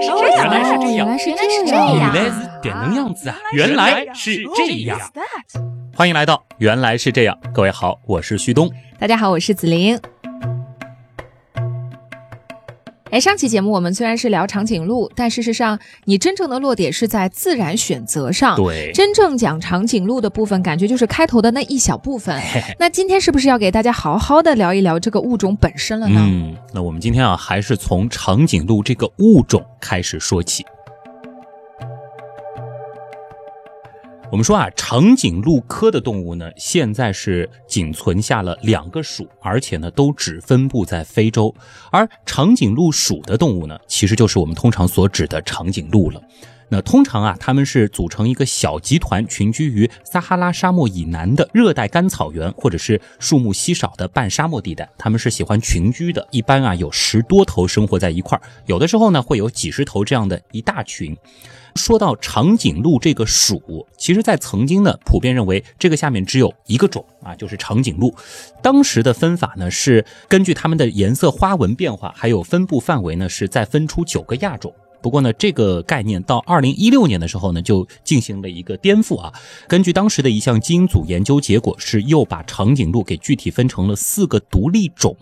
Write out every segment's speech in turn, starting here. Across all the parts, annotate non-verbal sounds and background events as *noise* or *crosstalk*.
来是这样，原来是这样，原来是这样原来是点能样子啊！原来是这样。欢迎来到原来是这样，各位好，我是旭东。大家好，我是紫菱。哎，上期节目我们虽然是聊长颈鹿，但事实上你真正的落点是在自然选择上。对，真正讲长颈鹿的部分，感觉就是开头的那一小部分。那今天是不是要给大家好好的聊一聊这个物种本身了呢？嗯，那我们今天啊，还是从长颈鹿这个物种开始说起。我们说啊，长颈鹿科的动物呢，现在是仅存下了两个属，而且呢，都只分布在非洲。而长颈鹿属的动物呢，其实就是我们通常所指的长颈鹿了。那通常啊，它们是组成一个小集团，群居于撒哈拉沙漠以南的热带干草原，或者是树木稀少的半沙漠地带。它们是喜欢群居的，一般啊有十多头生活在一块儿，有的时候呢会有几十头这样的一大群。说到长颈鹿这个属，其实，在曾经呢，普遍认为这个下面只有一个种啊，就是长颈鹿。当时的分法呢，是根据它们的颜色、花纹变化，还有分布范围呢，是再分出九个亚种。不过呢，这个概念到二零一六年的时候呢，就进行了一个颠覆啊。根据当时的一项基因组研究结果，是又把长颈鹿给具体分成了四个独立种。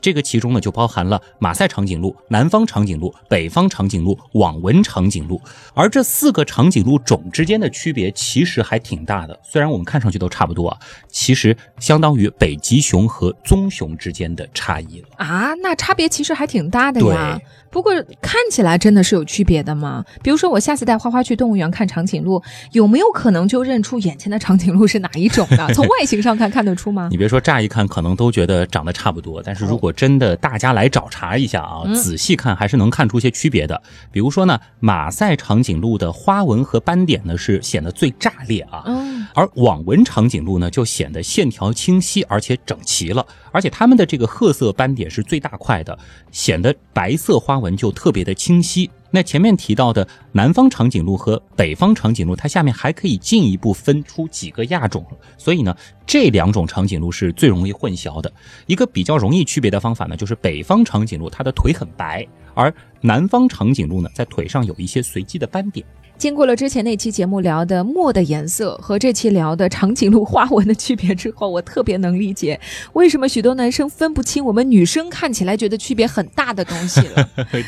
这个其中呢，就包含了马赛长颈鹿、南方长颈鹿、北方长颈鹿、网纹长颈鹿。而这四个长颈鹿种之间的区别其实还挺大的，虽然我们看上去都差不多啊，其实相当于北极熊和棕熊之间的差异了啊。那差别其实还挺大的呀。对。不过看起来真的是有区别的吗？比如说我下次带花花去动物园看长颈鹿，有没有可能就认出眼前的长颈鹿是哪一种的？*laughs* 从外形上看看得出吗？你别说，乍一看可能都觉得长得差不多，但是如果真的大家来找茬一下啊，仔细看还是能看出些区别的。比如说呢，马赛长颈鹿的花纹和斑点呢是显得最炸裂啊，而网纹长颈鹿呢就显得线条清晰而且整齐了，而且它们的这个褐色斑点是最大块的，显得白色花纹。就特别的清晰。那前面提到的南方长颈鹿和北方长颈鹿，它下面还可以进一步分出几个亚种。所以呢，这两种长颈鹿是最容易混淆的。一个比较容易区别的方法呢，就是北方长颈鹿它的腿很白，而南方长颈鹿呢，在腿上有一些随机的斑点。经过了之前那期节目聊的墨的颜色和这期聊的长颈鹿花纹的区别之后，我特别能理解为什么许多男生分不清我们女生看起来觉得区别很大的东西了。*laughs*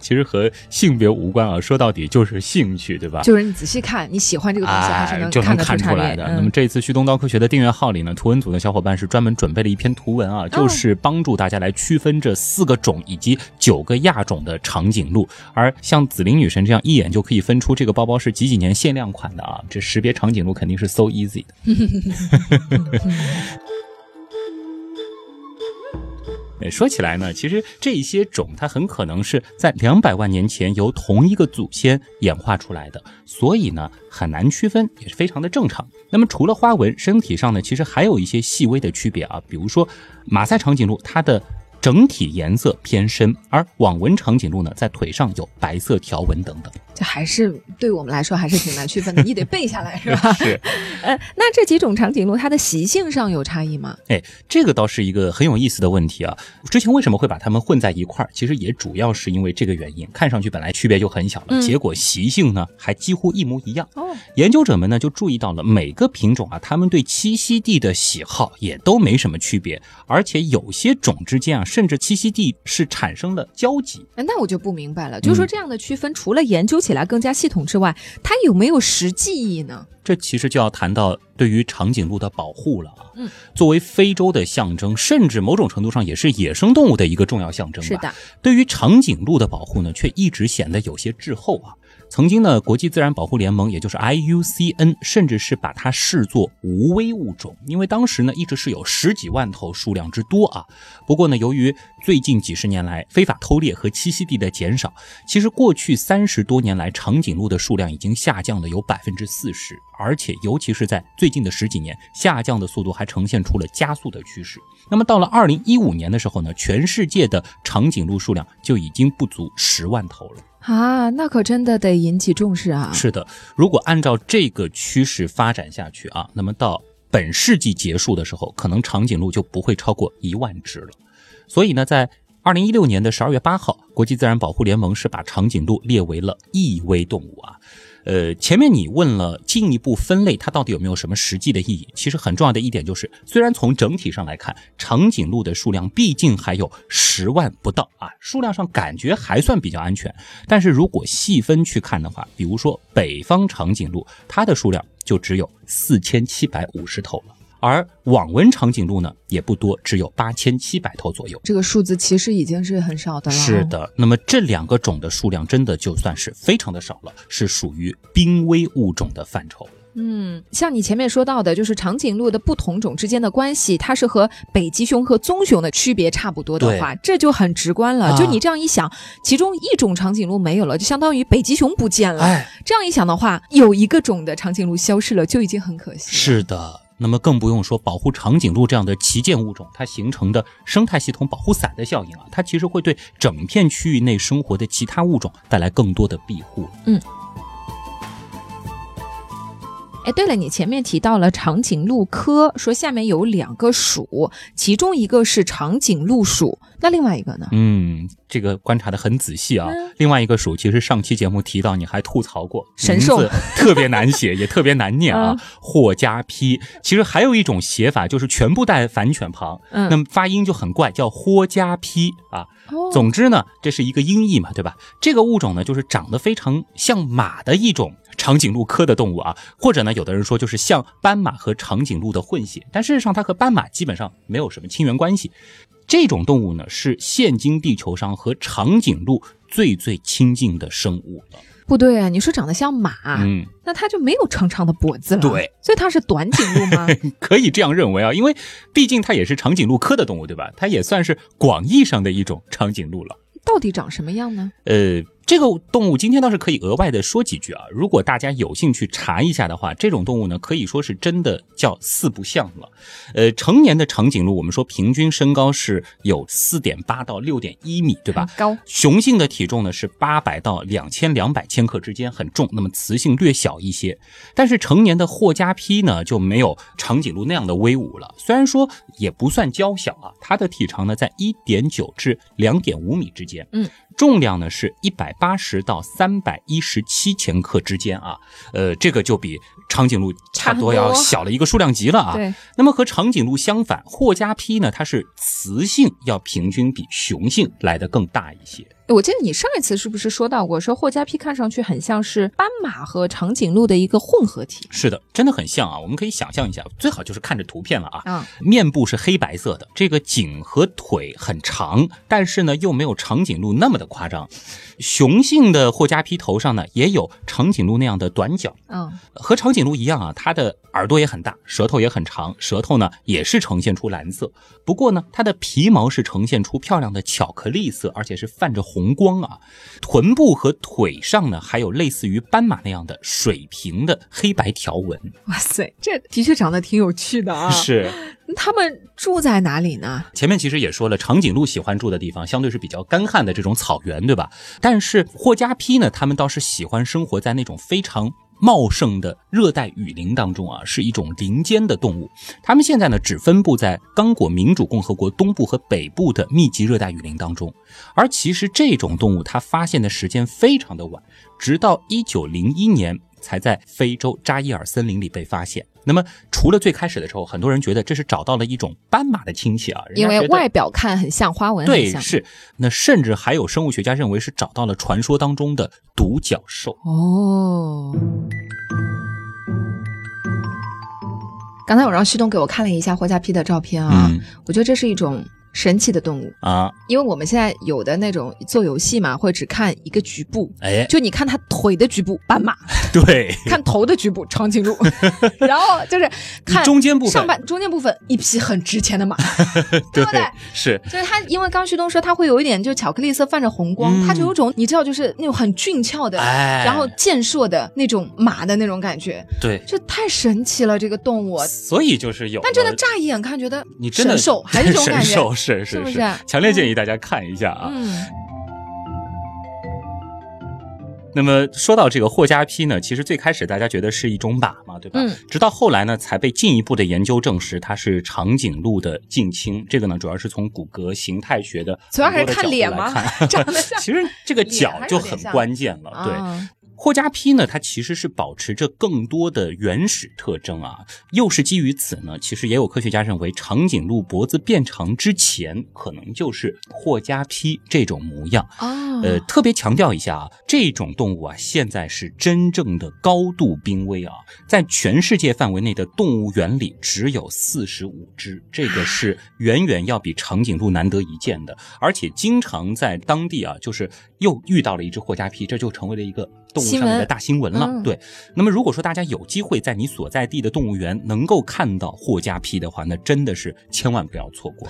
其实和性别无关啊，说到底就是兴趣，对吧？就是你仔细看，你喜欢这个东西还是能就能看出来的。那么这次旭东刀科学的订阅号里呢，图文组的小伙伴是专门准备了一篇图文啊，就是帮助大家来区分这四个种以及九个亚种的长颈鹿。而像紫菱女神这样一眼就可以分出这个包包是几几年限量款的啊，这识别长颈鹿肯定是 so easy 的。*laughs* 说起来呢，其实这些种它很可能是在两百万年前由同一个祖先演化出来的，所以呢很难区分，也是非常的正常。那么除了花纹，身体上呢其实还有一些细微的区别啊，比如说马赛长颈鹿它的。整体颜色偏深，而网纹长颈鹿呢，在腿上有白色条纹等等。这还是对我们来说还是挺难区分的，你得背下来是吧？*laughs* 是。*laughs* 呃，那这几种长颈鹿它的习性上有差异吗？哎，这个倒是一个很有意思的问题啊。之前为什么会把它们混在一块儿？其实也主要是因为这个原因。看上去本来区别就很小了，结果习性呢还几乎一模一样。哦。研究者们呢就注意到了每个品种啊，它们对栖息地的喜好也都没什么区别，而且有些种之间啊。甚至栖息地是产生了交集，那我就不明白了。就是说，这样的区分，除了研究起来更加系统之外，它有没有实际意义呢？这其实就要谈到对于长颈鹿的保护了啊。嗯，作为非洲的象征，甚至某种程度上也是野生动物的一个重要象征。是的，对于长颈鹿的保护呢，却一直显得有些滞后啊。曾经呢，国际自然保护联盟，也就是 IUCN，甚至是把它视作无危物种，因为当时呢，一直是有十几万头，数量之多啊。不过呢，由于最近几十年来非法偷猎和栖息地的减少，其实过去三十多年来，长颈鹿的数量已经下降了有百分之四十，而且尤其是在最近的十几年，下降的速度还呈现出了加速的趋势。那么到了二零一五年的时候呢，全世界的长颈鹿数量就已经不足十万头了。啊，那可真的得引起重视啊！是的，如果按照这个趋势发展下去啊，那么到本世纪结束的时候，可能长颈鹿就不会超过一万只了。所以呢，在二零一六年的十二月八号，国际自然保护联盟是把长颈鹿列为了易危动物啊。呃，前面你问了进一步分类，它到底有没有什么实际的意义？其实很重要的一点就是，虽然从整体上来看，长颈鹿的数量毕竟还有十万不到啊，数量上感觉还算比较安全。但是如果细分去看的话，比如说北方长颈鹿，它的数量就只有四千七百五十头了。而网纹长颈鹿呢也不多，只有八千七百头左右。这个数字其实已经是很少的了。是的，那么这两个种的数量真的就算是非常的少了，是属于濒危物种的范畴。嗯，像你前面说到的，就是长颈鹿的不同种之间的关系，它是和北极熊和棕熊的区别差不多的话，这就很直观了。就你这样一想，其中一种长颈鹿没有了，就相当于北极熊不见了。哎这样一想的话，有一个种的长颈鹿消失了，就已经很可惜。是的。那么更不用说保护长颈鹿这样的旗舰物种，它形成的生态系统保护伞的效应啊，它其实会对整片区域内生活的其他物种带来更多的庇护。嗯。哎，对了，你前面提到了长颈鹿科，说下面有两个属，其中一个是长颈鹿属，那另外一个呢？嗯，这个观察的很仔细啊。另外一个属，其实上期节目提到，你还吐槽过，神兽 *laughs* 特别难写，也特别难念啊。霍加批，其实还有一种写法，就是全部带反犬旁，那么发音就很怪，叫霍加批啊。总之呢，这是一个音译嘛，对吧？这个物种呢，就是长得非常像马的一种。长颈鹿科的动物啊，或者呢，有的人说就是像斑马和长颈鹿的混血，但事实上它和斑马基本上没有什么亲缘关系。这种动物呢，是现今地球上和长颈鹿最最亲近的生物了。不对啊，你说长得像马，嗯，那它就没有长长的脖子了。对，所以它是短颈鹿吗？*laughs* 可以这样认为啊，因为毕竟它也是长颈鹿科的动物，对吧？它也算是广义上的一种长颈鹿了。到底长什么样呢？呃。这个动物今天倒是可以额外的说几句啊！如果大家有兴趣查一下的话，这种动物呢可以说是真的叫四不像了。呃，成年的长颈鹿，我们说平均身高是有四点八到六点一米，对吧？高。雄性的体重呢是八百到两千两百千克之间，很重。那么雌性略小一些。但是成年的霍加披呢就没有长颈鹿那样的威武了。虽然说也不算娇小啊，它的体长呢在一点九至两点五米之间。嗯。重量呢是一百八十到三百一十七千克之间啊，呃，这个就比长颈鹿差不多要小了一个数量级了啊。对。那么和长颈鹿相反，霍加批呢，它是雌性要平均比雄性来的更大一些。我记得你上一次是不是说到过，说霍加皮看上去很像是斑马和长颈鹿的一个混合体？是的，真的很像啊！我们可以想象一下，最好就是看着图片了啊。嗯。面部是黑白色的，这个颈和腿很长，但是呢又没有长颈鹿那么的夸张。雄性的霍加皮头上呢也有长颈鹿那样的短角。嗯。和长颈鹿一样啊，它的耳朵也很大，舌头也很长，舌头呢也是呈现出蓝色。不过呢，它的皮毛是呈现出漂亮的巧克力色，而且是泛着红。红光啊，臀部和腿上呢，还有类似于斑马那样的水平的黑白条纹。哇塞，这的确长得挺有趣的啊！是，他们住在哪里呢？前面其实也说了，长颈鹿喜欢住的地方相对是比较干旱的这种草原，对吧？但是霍加批呢，他们倒是喜欢生活在那种非常。茂盛的热带雨林当中啊，是一种林间的动物。它们现在呢，只分布在刚果民主共和国东部和北部的密集热带雨林当中。而其实这种动物它发现的时间非常的晚，直到一九零一年才在非洲扎伊尔森林里被发现。那么，除了最开始的时候，很多人觉得这是找到了一种斑马的亲戚啊，因为外表看很像花纹。对，是。那甚至还有生物学家认为是找到了传说当中的独角兽。哦。刚才我让旭东给我看了一下霍加皮的照片啊，我觉得这是一种。神奇的动物。啊！因为我们现在有的那种做游戏嘛，会只看一个局部，哎，就你看它腿的局部，斑马；*laughs* 对，看头的局部，长颈鹿；*laughs* 然后就是看中间部分，上半中间部分，一匹很值钱的马，*laughs* 对不对？是，就是它，因为刚旭东说它会有一点，就巧克力色泛着红光，它就有种你知道，就是那种很俊俏的，然后健硕的那种马的那种感觉，对，就太神奇了这个动物，所以就是有，但真的乍一眼看觉得你真的神兽还是这种感觉。是是是？强烈建议大家看一下啊。嗯。那么说到这个霍家批呢，其实最开始大家觉得是一种马嘛，对吧？嗯直到后来呢，才被进一步的研究证实它是长颈鹿的近亲。这个呢，主要是从骨骼形态学的主要还是看脸吗看长得像其实这个脸角就很关键了，对。啊霍加披呢，它其实是保持着更多的原始特征啊，又是基于此呢，其实也有科学家认为，长颈鹿脖子变长之前，可能就是霍加披这种模样。哦，呃，特别强调一下啊，这种动物啊，现在是真正的高度濒危啊，在全世界范围内的动物园里只有四十五只，这个是远远要比长颈鹿难得一见的，而且经常在当地啊，就是又遇到了一只霍加披，这就成为了一个动物上面的大新闻了。嗯对，那么如果说大家有机会在你所在地的动物园能够看到霍加皮的话，那真的是千万不要错过。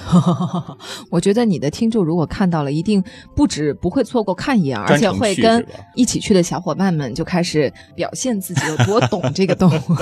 *laughs* 我觉得你的听众如果看到了，一定不止不会错过看一眼，而且会跟一起去的小伙伴们就开始表现自己有多 *laughs* 懂这个动物。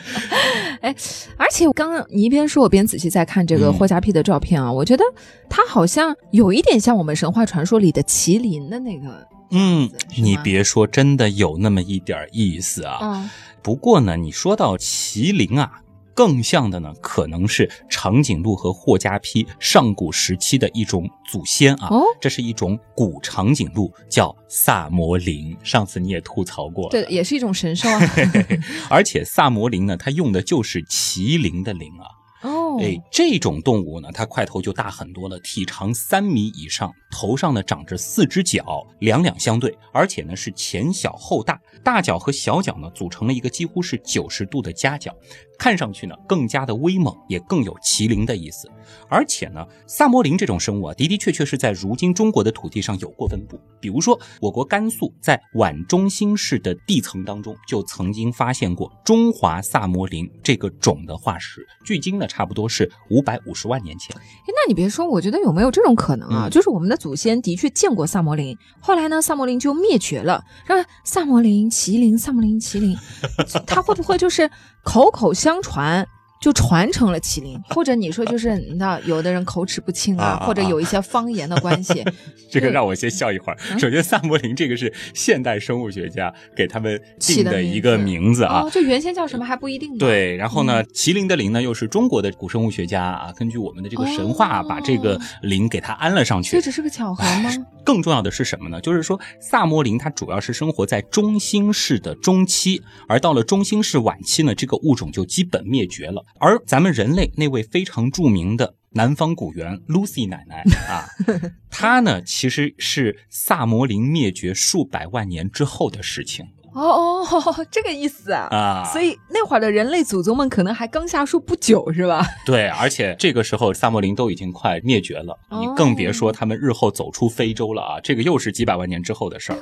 *laughs* 哎，而且我刚刚你一边说，我边仔细在看这个嗯霍加皮的照片啊，我觉得它好像有一点像我们神话传说里的麒麟的那个。嗯你别说，真的有那么一点意思啊。嗯，不过呢，你说到麒麟啊，更像的呢，可能是长颈鹿和霍加批上古时期的一种祖先啊。哦这是一种古长颈鹿，叫萨摩林。上次你也吐槽过，对，也是一种神兽啊。*laughs* 而且萨摩林呢，它用的就是麒麟的麟啊。哦，哎，这种动物呢，它块头就大很多了，体长三米以上，头上呢长着四只角，两两相对，而且呢是前小后大，大角和小角呢组成了一个几乎是九十度的夹角，看上去呢更加的威猛，也更有麒麟的意思。而且呢，萨摩林这种生物啊，的的确确是在如今中国的土地上有过分布。比如说，我国甘肃在皖中心市的地层当中，就曾经发现过中华萨摩林这个种的化石，距今呢差不多是五百五十万年前。诶那你别说，我觉得有没有这种可能啊？嗯就是我们的祖先的确见过萨摩林，后来呢，萨摩林就灭绝了。那萨摩林、麒麟、萨摩林、麒麟，*laughs* 它会不会就是口口相传？就传承了麒麟，或者你说就是你知道，有的人口齿不清啊，或者有一些方言的关系，*laughs* 这个让我先笑一会儿。嗯首先，萨摩林这个是现代生物学家给他们起的名定的一个名字啊。哦，这原先叫什么还不一定呢。，对，然后呢，嗯麒麟的麟呢，又是中国的古生物学家啊，根据我们的这个神话，哦把这个麟给它安了上去这。只是个巧合吗？更重要的是什么呢？就是说，萨摩林它主要是生活在中新世的中期，而到了中新世晚期呢，这个物种就基本灭绝了。而咱们人类那位非常著名的南方古猿 Lucy 奶奶啊，*laughs* 她呢其实是萨摩林灭绝数百万年之后的事情哦哦，这个意思啊。啊。所以那会儿的人类祖宗们可能还刚下树不久，是吧？*laughs* 对，而且这个时候萨摩林都已经快灭绝了，你哦更别说他们日后走出非洲了啊！这个又是几百万年之后的事儿。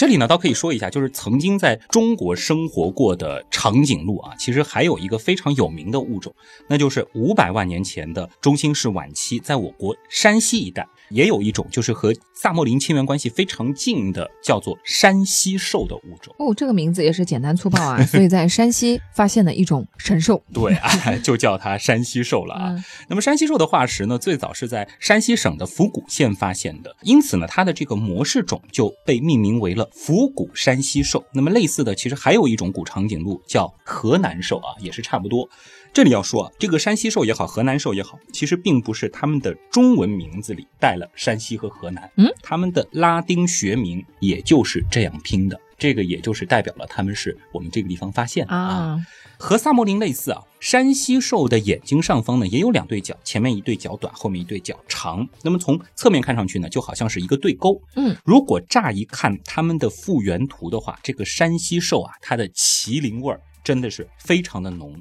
这里呢，倒可以说一下，就是曾经在中国生活过的长颈鹿啊，其实还有一个非常有名的物种，那就是五百万年前的中新世晚期，在我国山西一带。也有一种，就是和萨莫林亲缘关系非常近的，叫做山西兽的物种。哦，这个名字也是简单粗暴啊，*laughs* 所以在山西发现的一种神兽。对，啊，就叫它山西兽了啊。嗯那么山西兽的化石呢，最早是在山西省的府谷县发现的，因此呢，它的这个模式种就被命名为了府谷山西兽。那么类似的，其实还有一种古长颈鹿叫河南兽啊，也是差不多。这里要说啊，这个山西兽也好，河南兽也好，其实并不是他们的中文名字里带了山西和河南，嗯，他们的拉丁学名也就是这样拼的，这个也就是代表了他们是我们这个地方发现的啊，和萨摩林类似啊，山西兽的眼睛上方呢也有两对角，前面一对角短，后面一对角长。那么从侧面看上去呢，就好像是一个对勾。嗯，如果乍一看它们的复原图的话，这个山西兽啊，它的麒麟味儿真的是非常的浓。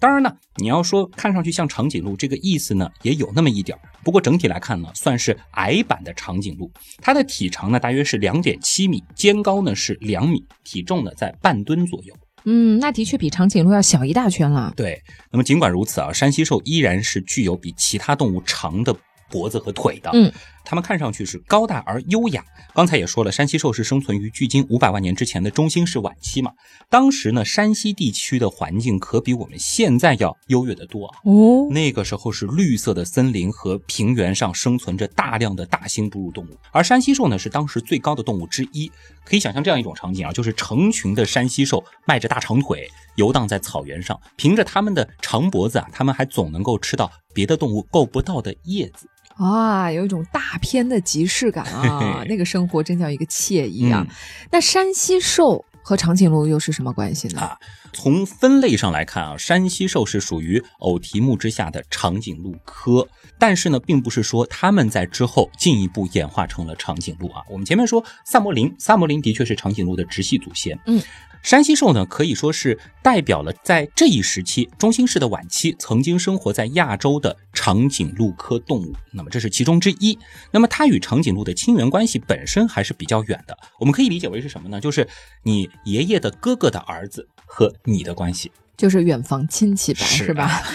当然呢，你要说看上去像长颈鹿，这个意思呢也有那么一点儿。不过整体来看呢，算是矮版的长颈鹿。它的体长呢大约是两点七米，肩高呢是两米，体重呢在半吨左右。嗯，那的确比长颈鹿要小一大圈了。对，那么尽管如此啊，山西兽依然是具有比其他动物长的脖子和腿的。嗯，它们看上去是高大而优雅。刚才也说了，山西兽是生存于距今五百万年之前的中新世晚期嘛。当时呢，山西地区的环境可比我们现在要优越得多啊。哦，那个时候是绿色的森林和平原上生存着大量的大型哺乳动物，而山西兽呢是当时最高的动物之一。可以想象这样一种场景啊，就是成群的山西兽迈着大长腿游荡在草原上，凭着它们的长脖子啊，它们还总能够吃到别的动物够不到的叶子。啊，有一种大片的即视感啊，那个生活真叫一个惬意啊。嗯那山西兽和长颈鹿又是什么关系呢？啊从分类上来看啊，山西兽是属于偶蹄目之下的长颈鹿科，但是呢，并不是说它们在之后进一步演化成了长颈鹿啊。我们前面说萨摩林，萨摩林的确是长颈鹿的直系祖先。嗯，山西兽呢，可以说是代表了在这一时期中新世的晚期曾经生活在亚洲的长颈鹿科动物。那么这是其中之一。那么它与长颈鹿的亲缘关系本身还是比较远的。我们可以理解为是什么呢？就是你爷爷的哥哥的儿子和你的关系。就是远房亲戚吧，是啊吧？*laughs*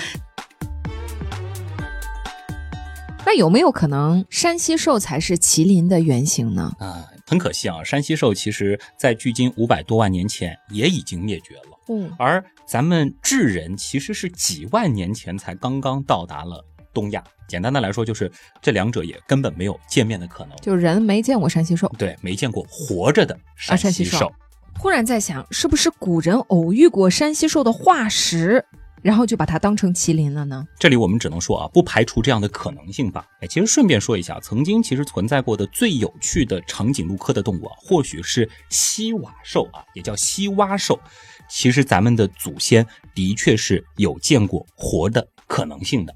那有没有可能山西兽才是麒麟的原型呢？啊，很可惜啊，山西兽其实在距今五百多万年前也已经灭绝了，嗯，而咱们智人其实是几万年前才刚刚到达了东亚。简单的来说，就是这两者也根本没有见面的可能。就人没见过山西兽。对，没见过活着的山山西西兽。兽忽然在想，是不是古人偶遇过山西兽的化石，然后就把它当成麒麟了呢？这里我们只能说啊，不排除这样的可能性吧。哎，其实顺便说一下，曾经其实存在过的最有趣的长颈鹿科的动物啊，或许是西瓦兽啊，也叫西蛙兽。其实咱们的祖先的确是有见过活的可能性的。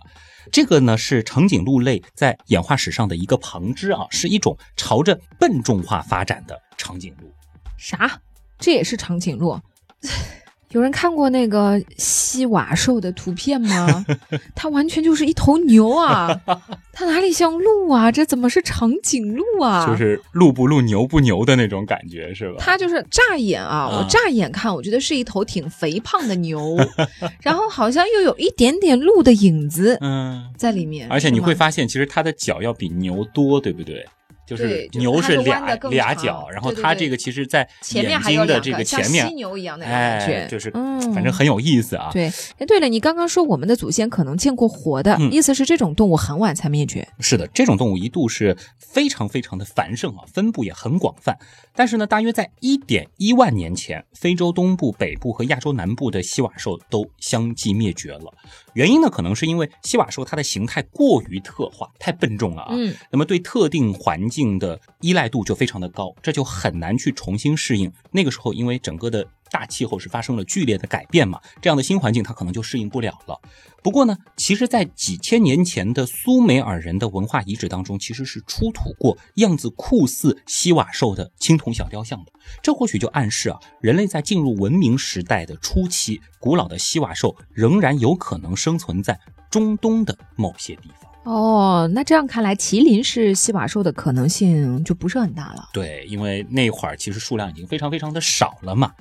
这个呢是长颈鹿类在演化史上的一个旁支啊，是一种朝着笨重化发展的长颈鹿。啥？这也是长颈鹿？*laughs* 有人看过那个西瓦兽的图片吗？*laughs* 它完全就是一头牛啊！*laughs* 它哪里像鹿啊？这怎么是长颈鹿啊？就是鹿不鹿、牛不牛的那种感觉，是吧？它就是乍眼啊，啊我乍眼看，我觉得是一头挺肥胖的牛，*laughs* 然后好像又有一点点鹿的影子嗯，在里面。而且你会发现，其实它的脚要比牛多，对不对？就是牛是俩俩角，然后它这个其实在眼睛的这个前面像犀，牛一样的感觉，哎，就是嗯反正很有意思啊。对。哎，对了，你刚刚说我们的祖先可能见过活的，嗯意思是这种动物很晚才灭绝。是的，这种动物一度是非常非常的繁盛啊，分布也很广泛。但是呢，大约在一点一万年前，非洲东部、北部和亚洲南部的西瓦兽都相继灭绝了。原因呢，可能是因为西瓦兽它的形态过于特化，太笨重了啊。嗯，那么对特定环境的依赖度就非常的高，这就很难去重新适应。那个时候，因为整个的大气候是发生了剧烈的改变嘛，这样的新环境它可能就适应不了了。不过呢，其实，在几千年前的苏美尔人的文化遗址当中，其实是出土过样子酷似西瓦兽的青铜小雕像的。这或许就暗示啊，人类在进入文明时代的初期，古老的西瓦兽仍然有可能生存在中东的某些地方。哦，那这样看来，麒麟是西瓦兽的可能性就不是很大了。对，因为那会儿其实数量已经非常非常的少了嘛。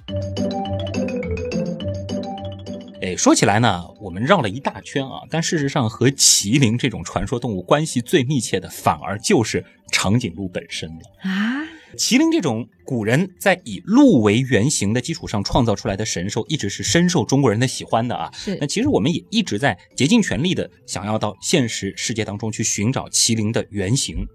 哎，说起来呢，我们绕了一大圈啊，但事实上和麒麟这种传说动物关系最密切的，反而就是长颈鹿本身了。啊，麒麟这种古人在以鹿为原型的基础上创造出来的神兽，一直是深受中国人的喜欢的啊。是那其实我们也一直在竭尽全力的想要到现实世界当中去寻找麒麟的原型。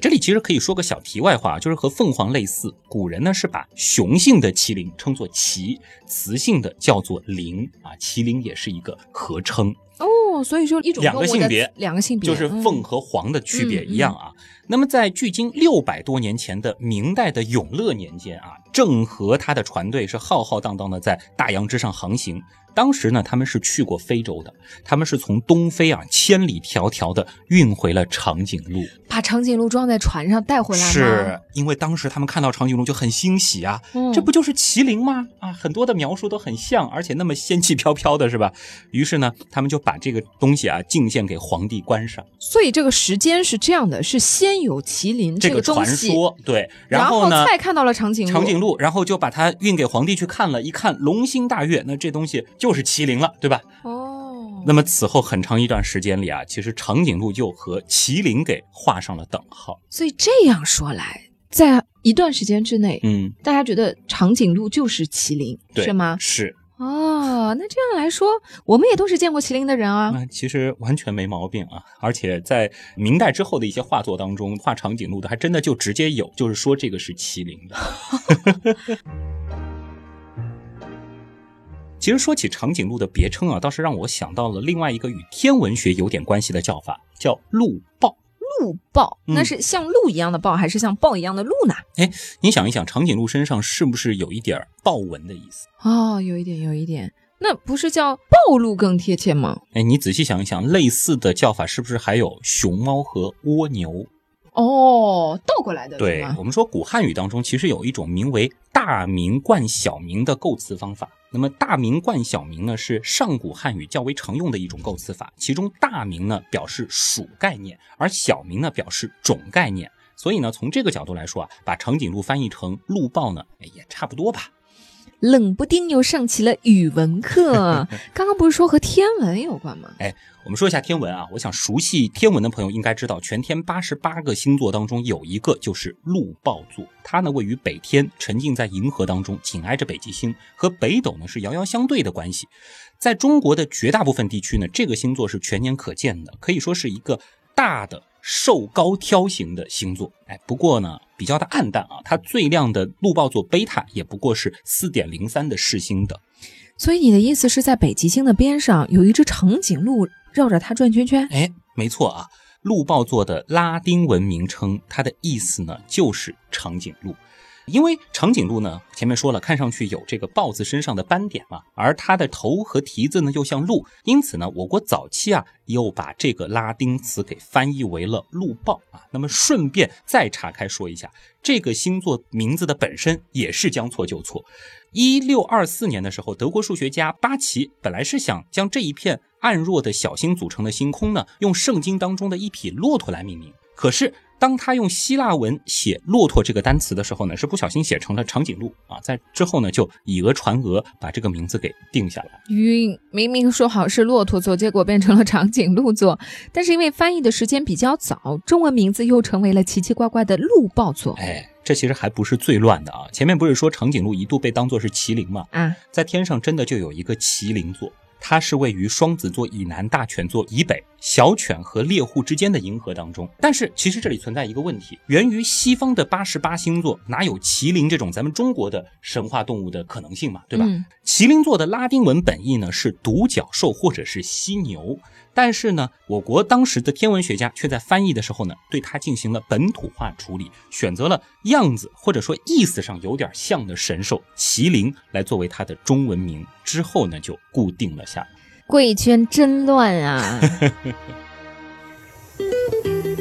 这里其实可以说个小题外话，就是和凤凰类似，古人呢是把雄性的麒麟称作麒，雌性的叫做麟啊，麒麟也是一个合称。哦，所以说一种两个性别两个性别就是凤嗯和凰的区别嗯一样啊。那么在距今六百多年前的明代的永乐年间啊，郑和他的船队是浩浩荡荡的在大洋之上航行。当时呢，他们是去过非洲的，他们是从东非啊千里迢迢的运回了长颈鹿。把长颈鹿装在船上带回来吗？是因为当时他们看到长颈鹿就很欣喜啊，嗯这不就是麒麟吗？啊，很多的描述都很像，而且那么仙气飘飘的，是吧？于是呢，他们就把这个东西啊进献给皇帝观赏。所以这个时间是这样的：是先有麒麟这个传说，对，然后呢，再看到了长颈鹿。长颈鹿，然后就把它运给皇帝去看了，一看龙心大悦，那这东西就是麒麟了，对吧？哦，那么此后很长一段时间里啊，其实长颈鹿就和麒麟给画上了等号。所以这样说来，在一段时间之内，嗯，大家觉得长颈鹿就是麒麟，对，是吗？是。哦，那这样来说，我们也都是见过麒麟的人啊。那其实完全没毛病啊，而且在明代之后的一些画作当中，画长颈鹿的还真的就直接有，就是说这个是麒麟的。*laughs* 其实说起长颈鹿的别称啊，倒是让我想到了另外一个与天文学有点关系的叫法，叫鹿豹。鹿豹，嗯那是像鹿一样的豹，还是像豹一样的鹿呢？哎你想一想，长颈鹿身上是不是有一点豹纹的意思？哦，有一点，有一点，那不是叫暴鹿更贴切吗？哎，你仔细想一想，类似的叫法是不是还有熊猫和蜗牛？哦，倒过来的，对？我们说古汉语当中其实有一种名为大名冠小名的构词方法。那么大名冠小名呢，是上古汉语较为常用的一种构词法。其中大名呢表示属概念，而小名呢表示种概念。所以呢，从这个角度来说啊，把长颈鹿翻译成鹿豹呢，也差不多吧。冷不丁又上起了语文课。*laughs* 刚刚不是说和天文有关吗？哎我们说一下天文啊，我想熟悉天文的朋友应该知道，全天八十八个星座当中有一个就是鹿豹座，它呢位于北天，沉浸在银河当中，紧挨着北极星，和北斗呢是遥遥相对的关系。在中国的绝大部分地区呢，这个星座是全年可见的，可以说是一个大的瘦高挑型的星座。哎，不过呢比较的暗淡啊，它最亮的鹿豹座贝塔也不过是四点零三的视星等。所以你的意思是在北极星的边上有一只长颈鹿绕着它转圈圈？哎，没错啊，鹿豹座的拉丁文名称，它的意思呢就是长颈鹿。因为长颈鹿呢，前面说了，看上去有这个豹子身上的斑点嘛，而它的头和蹄子呢又像鹿，因此呢，我国早期啊又把这个拉丁词给翻译为了鹿豹啊。那么顺便再岔开说一下，这个星座名字的本身也是将错就错。一六二四年的时候，德国数学家巴奇本来是想将这一片暗弱的小星组成的星空呢，用圣经当中的一匹骆驼来命名。可是，当他用希腊文写“骆驼”这个单词的时候呢，是不小心写成了长颈鹿啊。在之后呢，就以讹传讹，把这个名字给定下来。晕，明明说好是骆驼座，结果变成了长颈鹿座。但是因为翻译的时间比较早，中文名字又成为了奇奇怪怪的鹿豹座。哎，这其实还不是最乱的啊。前面不是说长颈鹿一度被当作是麒麟吗？啊，在天上真的就有一个麒麟座，它是位于双子座以南、大犬座以北、小犬和猎户之间的银河当中。但是其实这里存在一个问题，源于西方的八十八星座哪有麒麟这种咱们中国的神话动物的可能性嘛？对吧？麒麟座的拉丁文本意呢是独角兽或者是犀牛，但是呢，我国当时的天文学家却在翻译的时候呢，对它进行了本土化处理，选择了样子或者说意思上有点像的神兽麒麟来作为它的中文名，之后呢就固定了下来。贵圈真乱啊！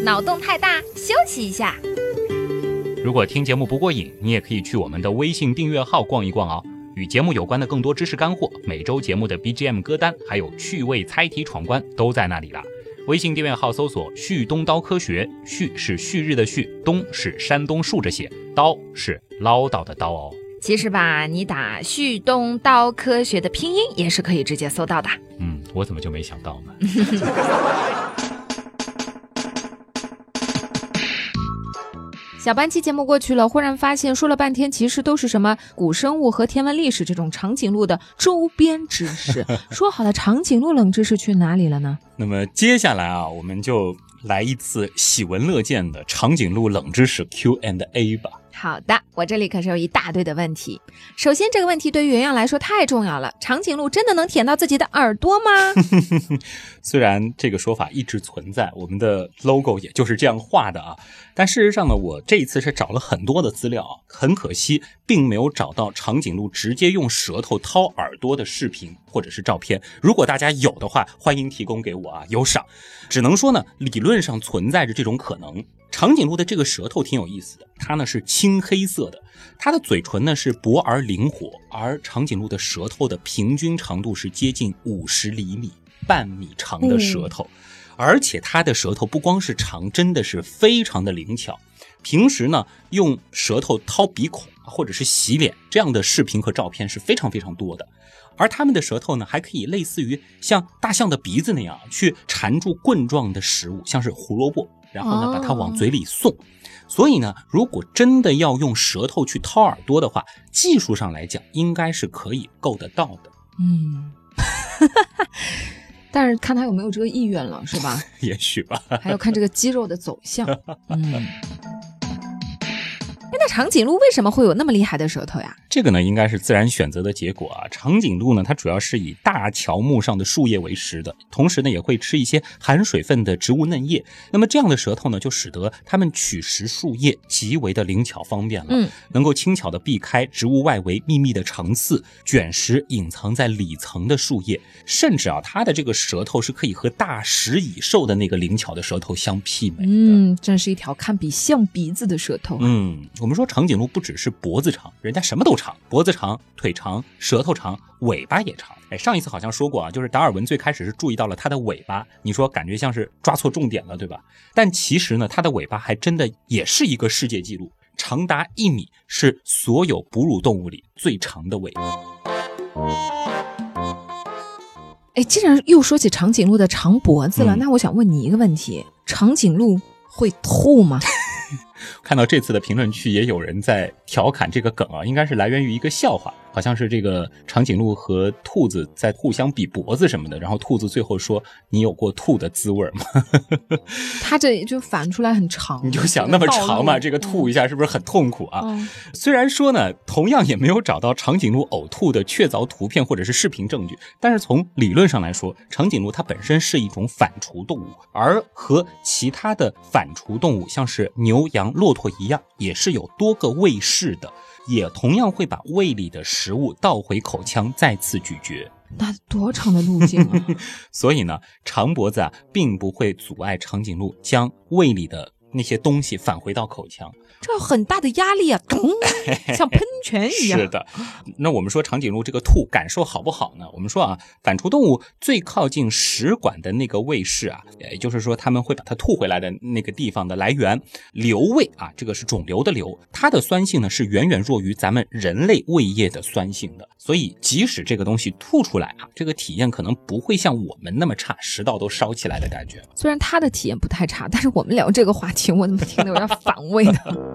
脑洞太大，休息一下。如果听节目不过瘾，你也可以去我们的微信订阅号逛一逛哦。与节目有关的更多知识干货，每周节目的 BGM 歌单，还有趣味猜题闯关都在那里了。微信订阅号搜索“旭东刀科学”，旭是旭日的旭，东是山东竖着写，刀是唠叨的刀哦。其实吧，你打“旭东刀科学”的拼音也是可以直接搜到的。嗯，我怎么就没想到呢？*laughs* 小班期节目过去了，忽然发现说了半天，其实都是什么古生物和天文历史这种长颈鹿的周边知识。*laughs* 说好的长颈鹿冷知识去哪里了呢？那么接下来啊，我们就来一次喜闻乐见的长颈鹿冷知识 Q&A 吧。好的，我这里可是有一大堆的问题。首先，这个问题对于圆圆来说太重要了：长颈鹿真的能舔到自己的耳朵吗？*laughs* 虽然这个说法一直存在，我们的 logo 也就是这样画的啊，但事实上呢，我这一次是找了很多的资料啊，很可惜并没有找到长颈鹿直接用舌头掏耳朵的视频或者是照片。如果大家有的话，欢迎提供给我啊，有赏。只能说呢，理论上存在着这种可能。长颈鹿的这个舌头挺有意思的，它呢是青黑色的，它的嘴唇呢是薄而灵活，而长颈鹿的舌头的平均长度是接近五十厘米，半米长的舌头，而且它的舌头不光是长，真的是非常的灵巧。平时呢用舌头掏鼻孔或者是洗脸这样的视频和照片是非常非常多的。而它们的舌头呢，还可以类似于像大象的鼻子那样去缠住棍状的食物，像是胡萝卜，然后呢把它往嘴里送。所以呢，如果真的要用舌头去掏耳朵的话，技术上来讲应该是可以够得到的。嗯，*laughs* 但是看他有没有这个意愿了，是吧？*laughs* 也许吧。还要看这个肌肉的走向。嗯。那长颈鹿为什么会有那么厉害的舌头呀？这个呢，应该是自然选择的结果啊。长颈鹿呢，它主要是以大乔木上的树叶为食的，同时呢，也会吃一些含水分的植物嫩叶。那么这样的舌头呢，就使得它们取食树叶极为的灵巧方便了，嗯，能够轻巧的避开植物外围密密的长刺，卷食隐藏在里层的树叶。甚至啊，它的这个舌头是可以和大食蚁兽的那个灵巧的舌头相媲美的。嗯，真是一条堪比象鼻子的舌头。嗯，我们说长颈鹿不只是脖子长，人家什么都长，脖子长、腿长、舌头长、尾巴也长。哎，上一次好像说过啊，就是达尔文最开始是注意到了它的尾巴，你说感觉像是抓错重点了，对吧？但其实呢，它的尾巴还真的也是一个世界纪录，长达一米，是所有哺乳动物里最长的尾巴。哎，既然又说起长颈鹿的长脖子了，嗯那我想问你一个问题：长颈鹿会吐吗？*laughs* 看到这次的评论区也有人在调侃这个梗啊，应该是来源于一个笑话，好像是这个长颈鹿和兔子在互相比脖子什么的，然后兔子最后说：“你有过吐的滋味吗？” *laughs* 它这就反出来很长，你就想那么长嘛，这个吐吐一下是不是很痛苦啊？嗯。虽然说呢，同样也没有找到长颈鹿呕吐的确凿图片或者是视频证据，但是从理论上来说，长颈鹿它本身是一种反刍动物，而和其他的反刍动物，像是牛、羊、骆驼一样，也是有多个胃室的，也同样会把胃里的食物倒回口腔再次咀嚼。那多长的路径啊！*laughs* 所以呢，长脖子啊，并不会阻碍长颈鹿将胃里的那些东西返回到口腔。这有很大的压力啊，*laughs* 咚，*laughs* 像喷泉一样。是的，那我们说长颈鹿这个吐感受好不好呢？我们说啊，反刍动物最靠近食管的那个胃室啊，也就是说他们会把它吐回来的那个地方的来源瘤胃啊，这个是肿瘤的瘤，它的酸性呢是远远弱于咱们人类胃液的酸性的，所以即使这个东西吐出来啊，这个体验可能不会像我们那么差，食道都烧起来的感觉。虽然他的体验不太差，但是我们聊这个话题，我怎么听得有点反胃呢？*laughs*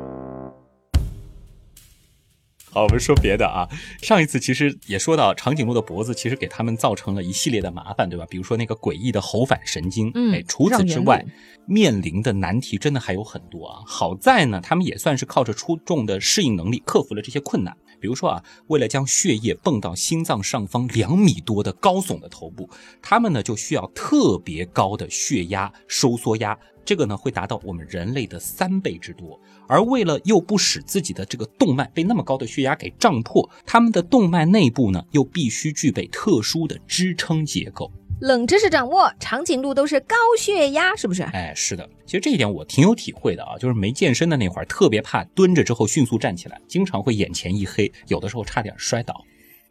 好，我们说别的啊。上一次其实也说到，长颈鹿的脖子其实给他们造成了一系列的麻烦，对吧？比如说那个诡异的喉返神经，嗯哎，除此之外，面临的难题真的还有很多啊。好在呢，他们也算是靠着出众的适应能力克服了这些困难。比如说啊，为了将血液泵到心脏上方两米多的高耸的头部，他们呢就需要特别高的血压收缩压，这个呢会达到我们人类的三倍之多。而为了又不使自己的这个动脉被那么高的血压给胀破，他们的动脉内部呢又必须具备特殊的支撑结构。冷知识掌握，长颈鹿都是高血压，是不是？哎，是的，其实这一点我挺有体会的啊，就是没健身的那会儿，特别怕蹲着之后迅速站起来，经常会眼前一黑，有的时候差点摔倒。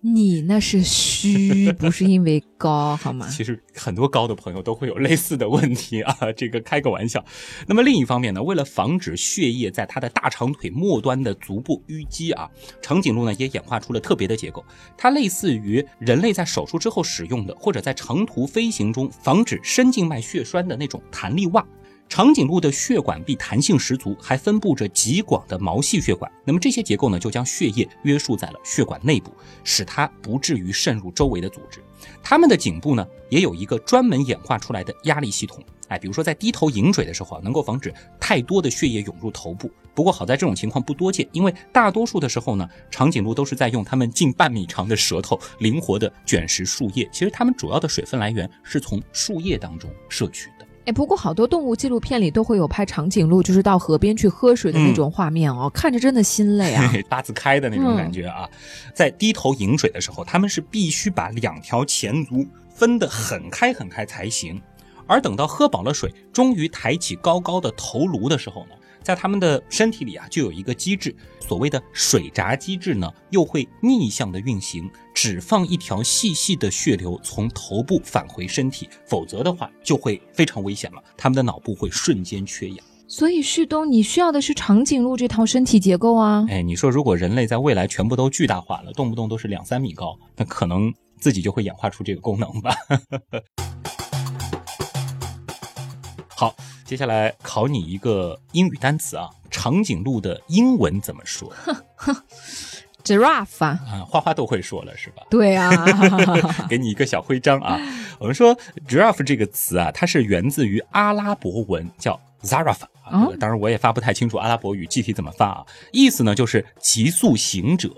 你那是虚，不是因为高，*laughs* 好吗？其实很多高的朋友都会有类似的问题啊，*laughs* 这个开个玩笑。那么另一方面呢，为了防止血液在它的大长腿末端的足部淤积啊，长颈鹿呢也演化出了特别的结构，它类似于人类在手术之后使用的，或者在长途飞行中防止深静脉血栓的那种弹力袜。长颈鹿的血管壁弹性十足，还分布着极广的毛细血管。那么这些结构呢，就将血液约束在了血管内部，使它不至于渗入周围的组织。它们的颈部呢，也有一个专门演化出来的压力系统。哎，比如说在低头饮水的时候啊，能够防止太多的血液涌入头部。不过好在这种情况不多见，因为大多数的时候呢，长颈鹿都是在用它们近半米长的舌头灵活地卷食树叶。其实它们主要的水分来源是从树叶当中摄取的。哎，不过好多动物纪录片里都会有拍长颈鹿，就是到河边去喝水的那种画面哦，看着真的心累啊。*laughs* 八字开的那种感觉啊。在低头饮水的时候，他们是必须把两条前足分得很开很开才行。而等到喝饱了水，终于抬起高高的头颅的时候呢，在他们的身体里啊，就有一个机制，所谓的水闸机制呢，又会逆向的运行，只放一条细细的血流从头部返回身体，否则的话就会非常危险了，他们的脑部会瞬间缺氧。所以旭东，你需要的是长颈鹿这套身体结构啊。哎，你说如果人类在未来全部都巨大化了，动不动都是两三米高，那可能自己就会演化出这个功能吧。*laughs* 好，接下来考你一个英语单词啊，长颈鹿的英文怎么说？*laughs* Giraffe 啊，啊，花花都会说了是吧？对啊，*laughs* 给你一个小徽章啊。我们说 giraffe 这个词啊，它是源自于阿拉伯文，叫 zarafa 啊。哦当然我也发不太清楚阿拉伯语具体怎么发啊，意思呢就是急速行者。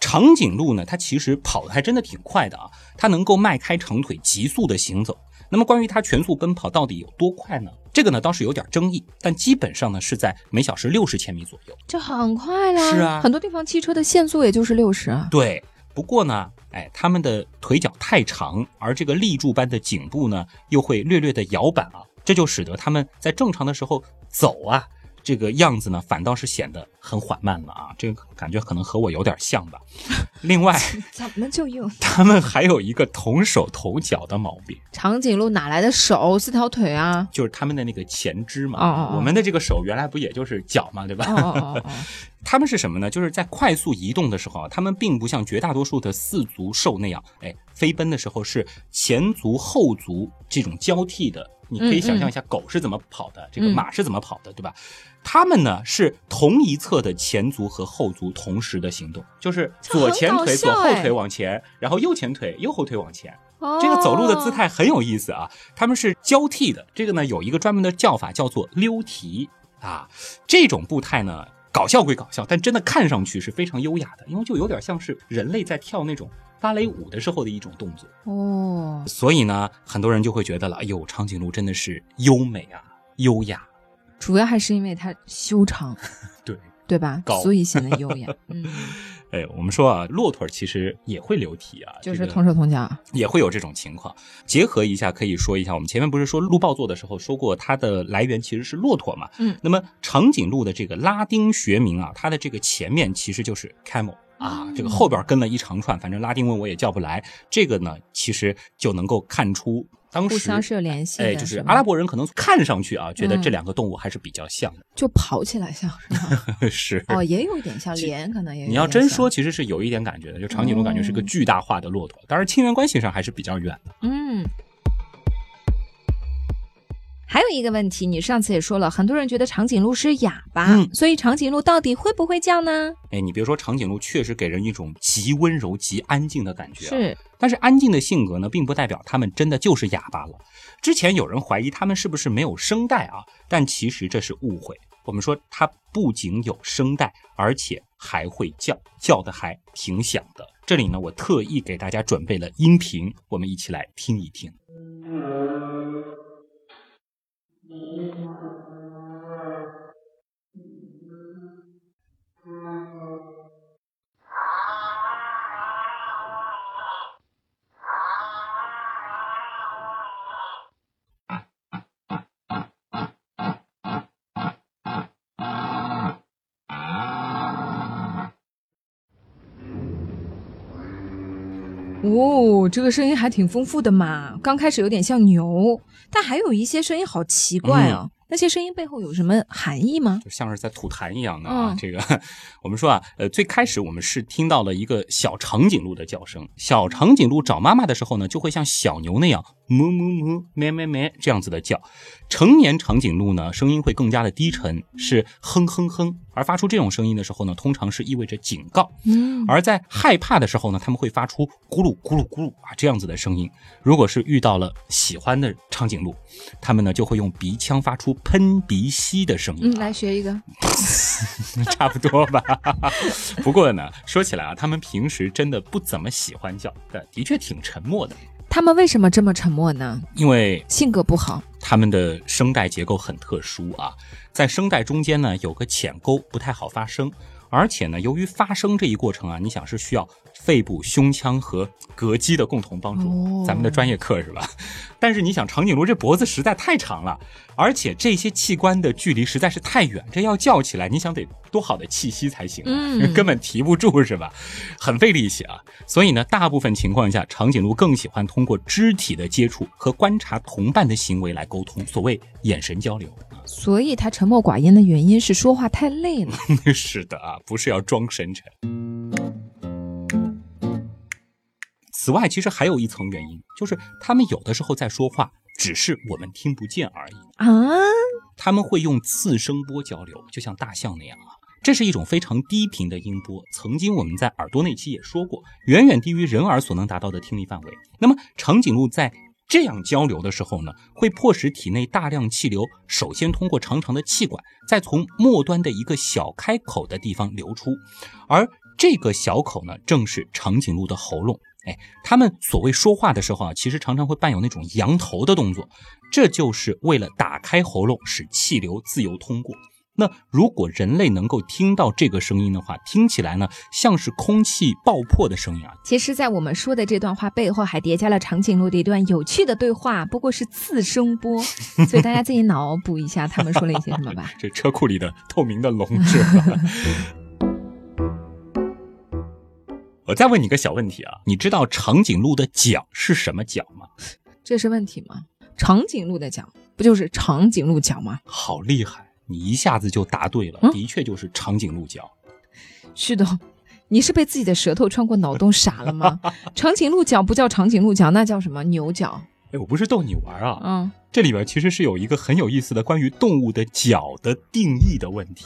长颈鹿呢，它其实跑的还真的挺快的啊，它能够迈开长腿急速的行走。那么关于它全速奔跑到底有多快呢？这个呢倒是有点争议，但基本上呢是在每小时六十千米左右。这很快啦。是啊很多地方汽车的限速也就是六十啊。对，不过呢，哎，它们的腿脚太长，而这个立柱般的颈部呢，又会略略的摇摆啊，这就使得它们在正常的时候走啊，这个样子呢，反倒是显得很缓慢了啊。这个感觉可能和我有点像吧。*laughs* 另外，*laughs* 怎么就有 *laughs* 他们还有一个同手同脚的毛病，长颈鹿哪来的手四条腿啊？就是他们的那个前肢嘛。哦我们的这个手原来不也就是脚嘛，对吧？哦哦哦哦，它们是什么呢？就是在快速移动的时候啊，它们并不像绝大多数的四足兽那样，哎，飞奔的时候是前足后足这种交替的。你可以想象一下狗是怎么跑的，这个嗯马是怎么跑的，对吧？它们呢是同一侧的前足和后足同时的行动，就是左前腿、左后腿往前，然后右前腿、右后腿往前。哦这个走路的姿态很有意思啊，他们是交替的。这个呢有一个专门的叫法，叫做溜蹄啊。这种步态呢，搞笑归搞笑，但真的看上去是非常优雅的，因为就有点像是人类在跳那种芭蕾舞的时候的一种动作。哦，所以呢，很多人就会觉得了，哎呦，长颈鹿真的是优美啊，优雅。主要还是因为它修长，*laughs* 对，对吧高？所以显得优雅。嗯，*laughs* 哎，我们说啊，骆驼其实也会流体啊，就是同手同脚。也会有这种情况。结合一下，可以说一下，我们前面不是说鹿报座的时候说过，它的来源其实是骆驼嘛？嗯，那么长颈鹿的这个拉丁学名啊，它的这个前面其实就是 camel。啊，嗯这个后边跟了一长串，反正拉丁文我也叫不来。这个呢，其实就能够看出当时互相是有联系的，哎，就是阿拉伯人可能看上去啊，觉得嗯这两个动物还是比较像的。就跑起来像是 *laughs* 哦，也有一点像，脸可能也。你要真说，其实是有一点感觉的，就长颈鹿感觉是个哦巨大化的骆驼，当然亲缘关系上还是比较远的。嗯。还有一个问题，你上次也说了，很多人觉得长颈鹿是哑巴，嗯所以长颈鹿到底会不会叫呢？哎，你别说长颈鹿，确实给人一种极温柔、极安静的感觉、啊。是，但是安静的性格呢，并不代表它们真的就是哑巴了。之前有人怀疑它们是不是没有声带啊，但其实这是误会。我们说它不仅有声带，而且还会叫，叫的还挺响的。这里呢，我特意给大家准备了音频，我们一起来听一听。哦，这个声音还挺丰富的嘛。刚开始有点像牛，但还有一些声音好奇怪啊。那些声音背后有什么含义吗？就像是在吐痰一样的啊。嗯这个 *laughs* 我们说啊，呃，最开始我们是听到了一个小长颈鹿的叫声。小长颈鹿找妈妈的时候呢，就会像小牛那样哞哞哞、咩咩咩这样子的叫。成年长颈鹿呢，声音会更加的低沉，是哼哼哼。而发出这种声音的时候呢，通常是意味着警告。嗯，而在害怕的时候呢，他们会发出咕噜咕噜咕噜啊这样子的声音。如果是遇到了喜欢的长颈鹿，他们呢就会用鼻腔发出喷鼻息的声音嗯，啊。来学一个。*laughs* 差不多吧。不过呢，说起来啊，他们平时真的不怎么喜欢叫，但的确挺沉默的，他们为什么这么沉默呢？因为性格不好。他们的声带结构很特殊啊，在声带中间呢有个浅沟，不太好发声。而且呢，由于发声这一过程啊，你想是需要肺部、胸腔和膈肌的共同帮助，哦咱们的专业课是吧？但是你想，长颈鹿这脖子实在太长了，而且这些器官的距离实在是太远，这要叫起来，你想得多好的气息才行啊，嗯根本提不住是吧？很费力气啊。所以呢，大部分情况下，长颈鹿更喜欢通过肢体的接触和观察同伴的行为来沟通，所谓眼神交流。所以他沉默寡言的原因是说话太累了。*laughs* 是的啊，不是要装深沉。此外，其实还有一层原因，就是他们有的时候在说话，只是我们听不见而已。啊，他们会用次声波交流，就像大象那样啊。这是一种非常低频的音波，曾经我们在耳朵那期也说过，远远低于人耳所能达到的听力范围。那么长颈鹿在这样交流的时候呢，会迫使体内大量气流首先通过长长的气管，再从末端的一个小开口的地方流出，而这个小口呢，正是长颈鹿的喉咙。哎，他们所谓说话的时候啊，其实常常会伴有那种扬头的动作，这就是为了打开喉咙，使气流自由通过。那如果人类能够听到这个声音的话，听起来呢像是空气爆破的声音啊。其实，在我们说的这段话背后，还叠加了长颈鹿的一段有趣的对话，不过是次声波，*laughs* 所以大家自己脑补一下他们说了一些什么吧。*laughs* 这车库里的透明的笼是吧？*laughs* 我再问你个小问题啊，你知道长颈鹿的角是什么角吗？这是问题吗？长颈鹿的角不就是长颈鹿角吗？好厉害！你一下子就答对了，的确就是长颈鹿角。*laughs* 旭东，你是被自己的舌头穿过脑洞傻了吗？长颈鹿角不叫长颈鹿角，那叫什么牛角？哎，我不是逗你玩啊。嗯，这里边其实是有一个很有意思的关于动物的角的定义的问题。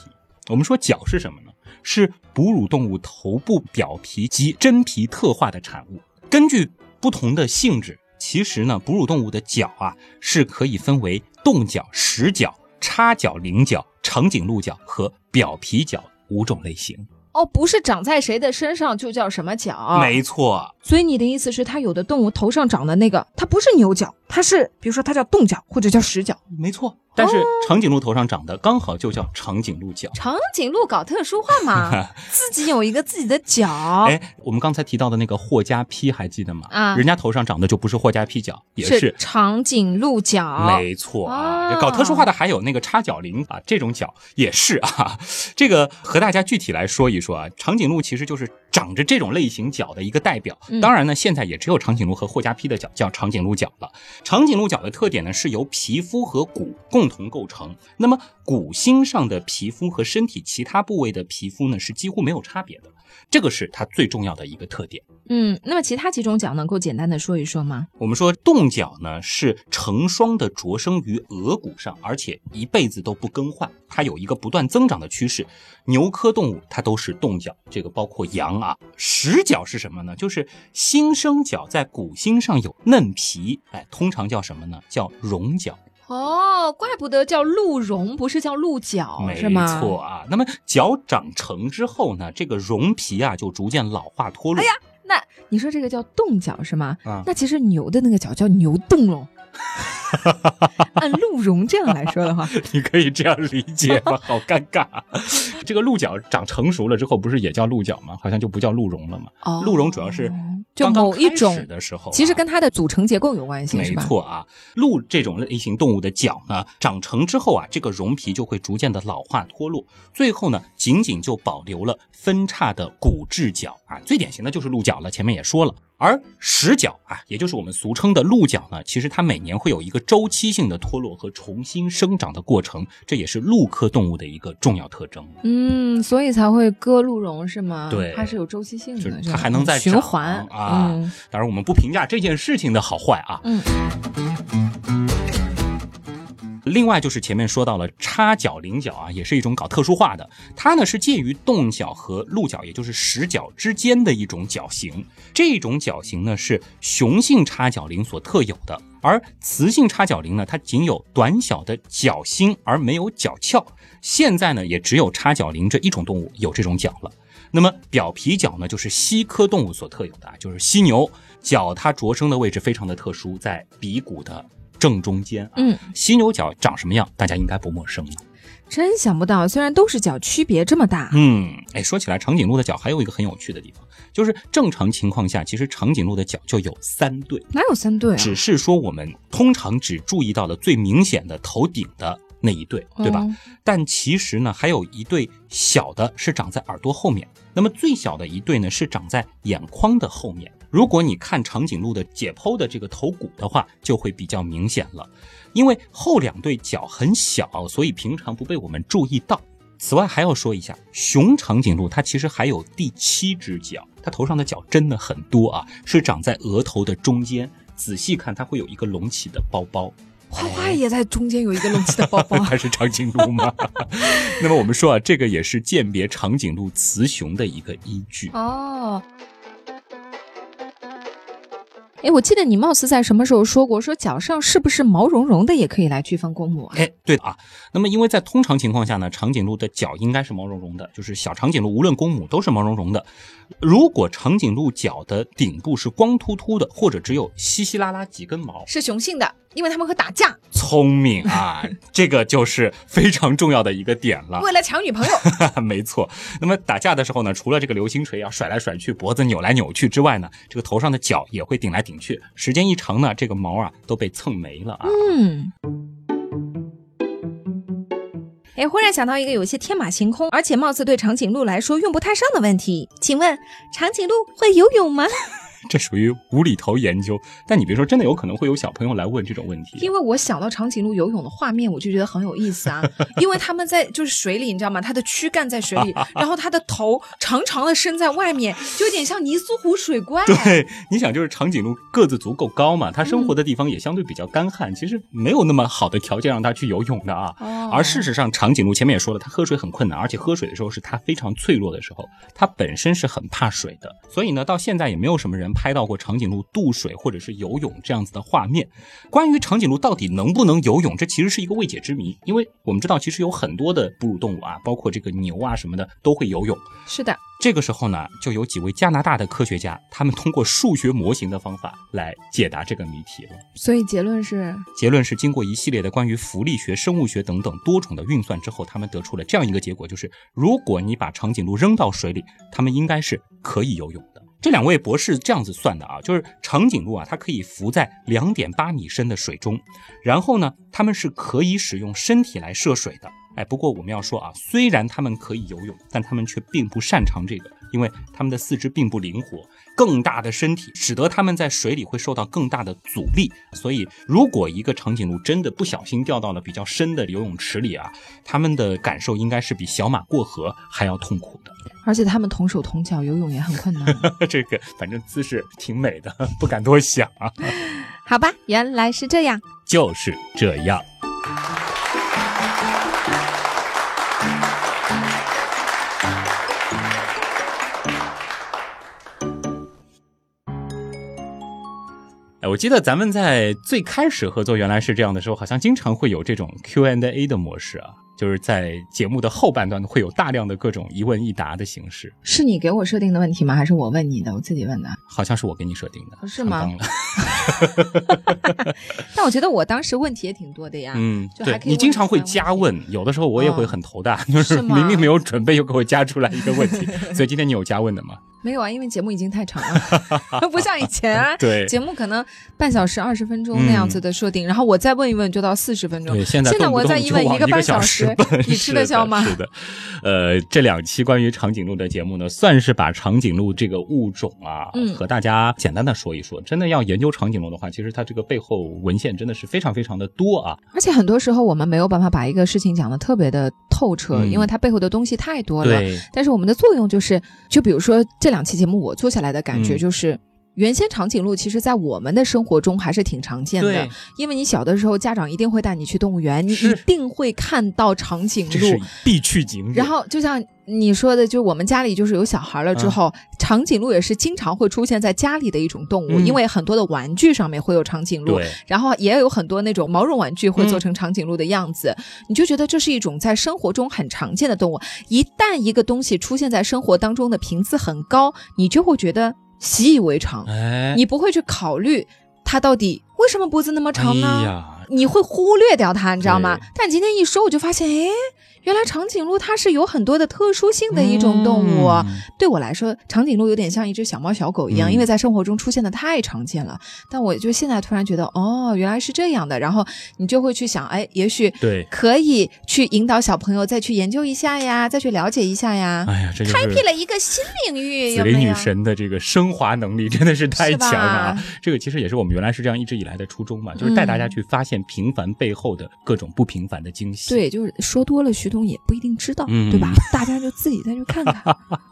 我们说角是什么呢？是哺乳动物头部表皮及真皮特化的产物。根据不同的性质，其实呢，哺乳动物的角啊是可以分为动角、实角。叉角、菱角、长颈鹿角和表皮角五种类型哦，不是长在谁的身上就叫什么角？没错。所以你的意思是，它有的动物头上长的那个，它不是牛角，它是，比如说它叫动角或者叫实角。没错。但是长颈鹿头上长的刚好就叫长颈鹿角。长颈鹿搞特殊化嘛，*laughs* 自己有一个自己的角。哎，我们刚才提到的那个霍加披还记得吗？啊，人家头上长的就不是霍加披角，也是长颈鹿角。没错啊，搞特殊化的还有那个叉角羚啊，这种角也是啊。*laughs* 这个和大家具体来说一说啊，长颈鹿其实就是长着这种类型角的一个代表。当然呢，现在也只有长颈鹿和霍加皮的角叫长颈鹿角了。长颈鹿角的特点呢，是由皮肤和骨共共同构成，那么骨心上的皮肤和身体其他部位的皮肤呢是几乎没有差别的，这个是它最重要的一个特点。嗯，那么其他几种角能够简单的说一说吗？我们说动角呢是成双的着生于额骨上，而且一辈子都不更换，它有一个不断增长的趋势。牛科动物它都是动角，这个包括羊啊。实角是什么呢？就是新生角在骨心上有嫩皮，哎，通常叫什么呢？叫绒角。哦，怪不得叫鹿茸，不是叫鹿角，是吗？没错啊。那么角长成之后呢，这个绒皮啊就逐渐老化脱落。哎呀，那你说这个叫冻角是吗？啊，那其实牛的那个角叫牛冻喽。*laughs* *laughs* 按鹿茸这样来说的话，*laughs* 你可以这样理解吗？*laughs* 好尴尬。这个鹿角长成熟了之后，不是也叫鹿角吗？好像就不叫鹿茸了嘛。哦，鹿茸主要是就某一种的时候，其实跟它的组成结构有关系，没错啊。鹿这种类型动物的角呢，长成之后啊，这个绒皮就会逐渐的老化脱落，最后呢，仅仅就保留了分叉的骨质角啊。最典型的就是鹿角了，前面也说了。而石角啊，也就是我们俗称的鹿角呢，其实它每年会有一个周期性的脱落和重新生长的过程，这也是鹿科动物的一个重要特征。嗯，所以才会割鹿茸是吗？对，它是有周期性的，它还能再循环啊。当然，我们不评价这件事情的好坏啊。嗯。另外就是前面说到了叉角菱角啊，也是一种搞特殊化的，它呢是介于动角和鹿角，也就是实角之间的一种角形。这种角形呢是雄性叉角羚所特有的，而雌性叉角羚呢，它仅有短小的角心而没有角鞘。现在呢也只有叉角羚这一种动物有这种角了。那么表皮角呢，就是犀科动物所特有的啊，就是犀牛角，它着生的位置非常的特殊，在鼻骨的。正中间，嗯，犀牛角长什么样，大家应该不陌生了。真想不到，虽然都是角，区别这么大。嗯，哎，说起来，长颈鹿的角还有一个很有趣的地方，就是正常情况下，其实长颈鹿的角就有三对。哪有三对啊？只是说我们通常只注意到了最明显的头顶的那一对，对吧？但其实呢，还有一对小的是长在耳朵后面，那么最小的一对呢是长在眼眶的后面。如果你看长颈鹿的解剖的这个头骨的话，就会比较明显了。因为后两对角很小，所以平常不被我们注意到。此外还要说一下，雄长颈鹿它其实还有第七只脚，它头上的角真的很多啊，是长在额头的中间。仔细看，它会有一个隆起的包包。花花也在中间有一个隆起的包包，它是长颈鹿吗？那么我们说啊，这个也是鉴别长颈鹿雌雄的一个依据哦。哎，我记得你貌似在什么时候说过，说脚上是不是毛茸茸的也可以来区分公母啊？哎，对的啊。那么因为在通常情况下呢，长颈鹿的脚应该是毛茸茸的，就是小长颈鹿无论公母都是毛茸茸的。如果长颈鹿脚的顶部是光秃秃的，或者只有稀稀拉拉几根毛，是雄性的。因为他们会打架，聪明啊，*laughs* 这个就是非常重要的一个点了。为了抢女朋友，*laughs* 没错。那么打架的时候呢，除了这个流星锤要甩来甩去，脖子扭来扭去之外呢，这个头上的角也会顶来顶去。时间一长呢，这个毛啊都被蹭没了啊。嗯。哎，忽然想到一个有些天马行空，而且貌似对长颈鹿来说用不太上的问题，请问长颈鹿会游泳吗？这属于无厘头研究，但你别说，真的有可能会有小朋友来问这种问题。因为我想到长颈鹿游泳的画面，我就觉得很有意思啊。因为他们在就是水里，你知道吗？它的躯干在水里，然后它的头长长的伸在外面，就有点像泥苏湖水怪。*laughs* 对，你想，就是长颈鹿个子足够高嘛，它生活的地方也相对比较干旱，其实没有那么好的条件让它去游泳的啊。而事实上，长颈鹿前面也说了，它喝水很困难，而且喝水的时候是它非常脆弱的时候，它本身是很怕水的。所以呢，到现在也没有什么人。拍到过长颈鹿渡水或者是游泳这样子的画面。关于长颈鹿到底能不能游泳，这其实是一个未解之谜。因为我们知道，其实有很多的哺乳动物啊，包括这个牛啊什么的，都会游泳。是的。这个时候呢，就有几位加拿大的科学家，他们通过数学模型的方法来解答这个谜题了。所以结论是，结论是经过一系列的关于浮力学、生物学等等多种的运算之后，他们得出了这样一个结果，就是如果你把长颈鹿扔到水里，它们应该是可以游泳的。这两位博士这样子算的啊，就是长颈鹿啊，它可以浮在两点八米深的水中，然后呢，它们是可以使用身体来涉水的。哎，不过我们要说啊，虽然它们可以游泳，但它们却并不擅长这个，因为它们的四肢并不灵活，更大的身体使得它们在水里会受到更大的阻力。所以，如果一个长颈鹿真的不小心掉到了比较深的游泳池里啊，它们的感受应该是比小马过河还要痛苦的。而且，它们同手同脚游泳也很困难。*laughs* 这个反正姿势挺美的，不敢多想啊。*laughs* 好吧，原来是这样，就是这样。我记得咱们在最开始合作原来是这样的时候，好像经常会有这种 Q and A 的模式啊。就是在节目的后半段会有大量的各种一问一答的形式。是你给我设定的问题吗？还是我问你的？我自己问的。好像是我给你设定的。是吗？*laughs* *laughs* 但我觉得我当时问题也挺多的呀。嗯，对你经常会加问，有的时候我也会很头大，就是明明没有准备又给我加出来一个问题。所以今天你有加问的吗？没有啊，因为节目已经太长了，*laughs* 不像以前啊。*laughs* 对，节目可能半小时、二十分钟那样子的设定，然后我再问一问就到四十分钟。对，现在现在我再一问一个半小时。你吃得消吗？是的，呃，这两期关于长颈鹿的节目呢，算是把长颈鹿这个物种啊，和大家简单的说一说。真的要研究长颈鹿的话，其实它这个背后文献真的是非常非常的多啊。而且很多时候我们没有办法把一个事情讲的特别的透彻，因为它背后的东西太多了。但是我们的作用就是，就比如说这两期节目我做下来的感觉就是。原先长颈鹿其实，在我们的生活中还是挺常见的，因为你小的时候，家长一定会带你去动物园，你一定会看到长颈鹿，必去景点。然后，就像你说的，就我们家里就是有小孩了之后，长颈鹿也是经常会出现在家里的一种动物，因为很多的玩具上面会有长颈鹿，然后也有很多那种毛绒玩具会做成长颈鹿的样子，你就觉得这是一种在生活中很常见的动物。一旦一个东西出现在生活当中的频次很高，你就会觉得。习以为常，你不会去考虑他到底为什么脖子那么长呢？你会忽略掉他，你知道吗对？但今天一说，我就发现，哎，原来长颈鹿它是有很多的特殊性的一种动物。嗯对我来说，长颈鹿有点像一只小猫小狗一样，嗯因为在生活中出现的太常见了。但我就现在突然觉得，哦，原来是这样的。然后你就会去想，哎，也许对，可以去引导小朋友再去研究一下呀，再去了解一下呀，哎呀，这就开辟了一个新领域，紫菱女？神的这个升华能力真的是太强了啊！这个其实也是我们原来是这样一直以来的初衷嘛，就是带大家去发现平凡背后的各种不平凡的惊喜。对，就是说多了，徐东也不一定知道，嗯对吧？*laughs* 大家就自己再去看看，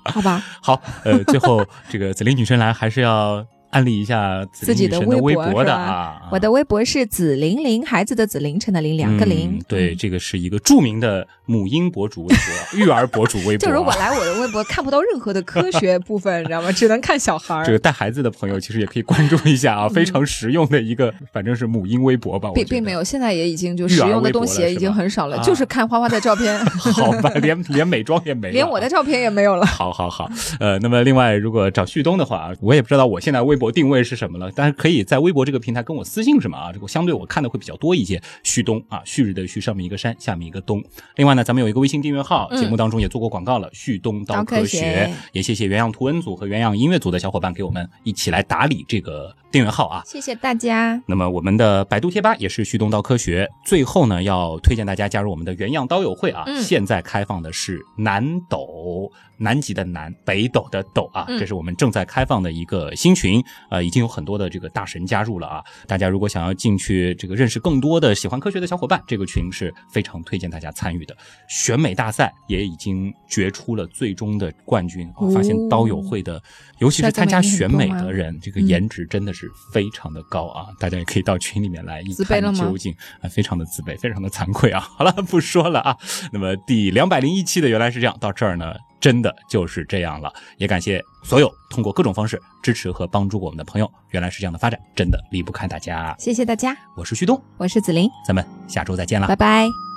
好吧？*laughs* 好，呃，最后这个紫菱女神来还是要安利一下自己的微博博的啊。我的微博是紫玲玲，孩子的紫，凌晨的凌，两个零、嗯对，这个是一个著名的母婴博主微博、*laughs* 育儿博主微博啊。就如果来我的微博看不到任何的科学 *laughs* 部分，你知道吗？只能看小孩儿。这个带孩子的朋友其实也可以关注一下啊，非常实用的一个，反正是母婴微博吧。并并没有，现在也已经就实用的东西也已经很少了，啊就是看花花的照片，*laughs* 好吧，连连美妆也没了，连我的照片也没有了。好好好，呃，那么另外，如果找旭东的话，我也不知道我现在微博定位是什么了，但是可以在微博这个平台跟我私信什么啊？这个相对我看的会比较多一些。旭东啊，旭日的旭，上面一个山，下面一个东。另外呢，咱们有一个微信订阅号，嗯节目当中也做过广告了，旭东刀刀科科学也谢谢原样图文组和原样音乐组的小伙伴给我们一起来打理这个订阅号啊。谢谢大家。那么我们的百度贴吧也是旭东刀科学。最后呢，要推荐大家加入我们的原样刀友会啊，嗯现在开放的是南斗，南极的南，北斗的斗啊，嗯这是我们正在开放的一个新群，呃，已经有很多的这个大神加入了啊。大家如果想要进去这个认识更多的喜欢科学的小伙伴，这个群是非常推荐大家参与的。选美大赛也已经决出了最终的冠军，啊哦发现刀友会的，尤其是参加选美的人，这个嗯颜值真的是非常的高啊！大家也可以到群里面来一看自卑了吗究竟啊，非常的自卑，非常的惭愧啊！*laughs* 好了，不说了啊。那么第两百零一期的原来是这样，到这儿呢，真的就是这样了。也感谢所有通过各种方式支持和帮助过我们的朋友。原来是这样的发展，真的离不开大家。谢谢大家，我是旭东，我是紫菱，咱们下周再见了拜。拜。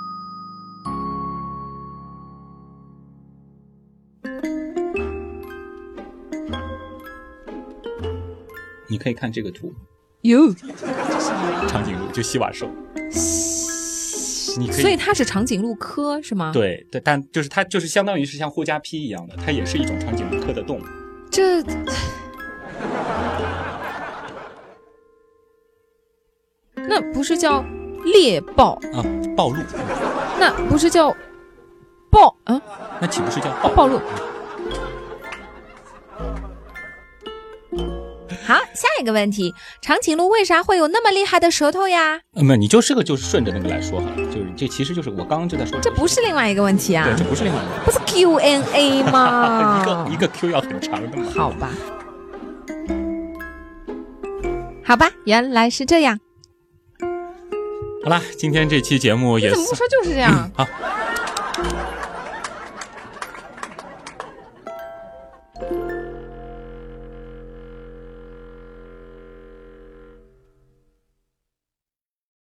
你可以看这个图，哟，长颈鹿就西瓦兽。你可以所以它是长颈鹿科是吗？，对对，但就是它就是相当于是像霍加披一样的，它也是一种长颈鹿科的动物。这 *laughs* 那不是叫猎豹，啊，暴露，那不是叫暴啊那岂不是叫暴暴鹿？好，下一个问题，长颈鹿为啥会有那么厉害的舌头呀？那么你就这个就是顺着那个来说哈，就是这其实就是我刚刚就在说，这不是另外一个问题啊对，，这不是另外一个。不是 Q N A 吗？*laughs* 一个一个 Q 要很长的嘛。好吧，好吧，原来是这样。好啦，今天这期节目也怎么不说就是这样？好，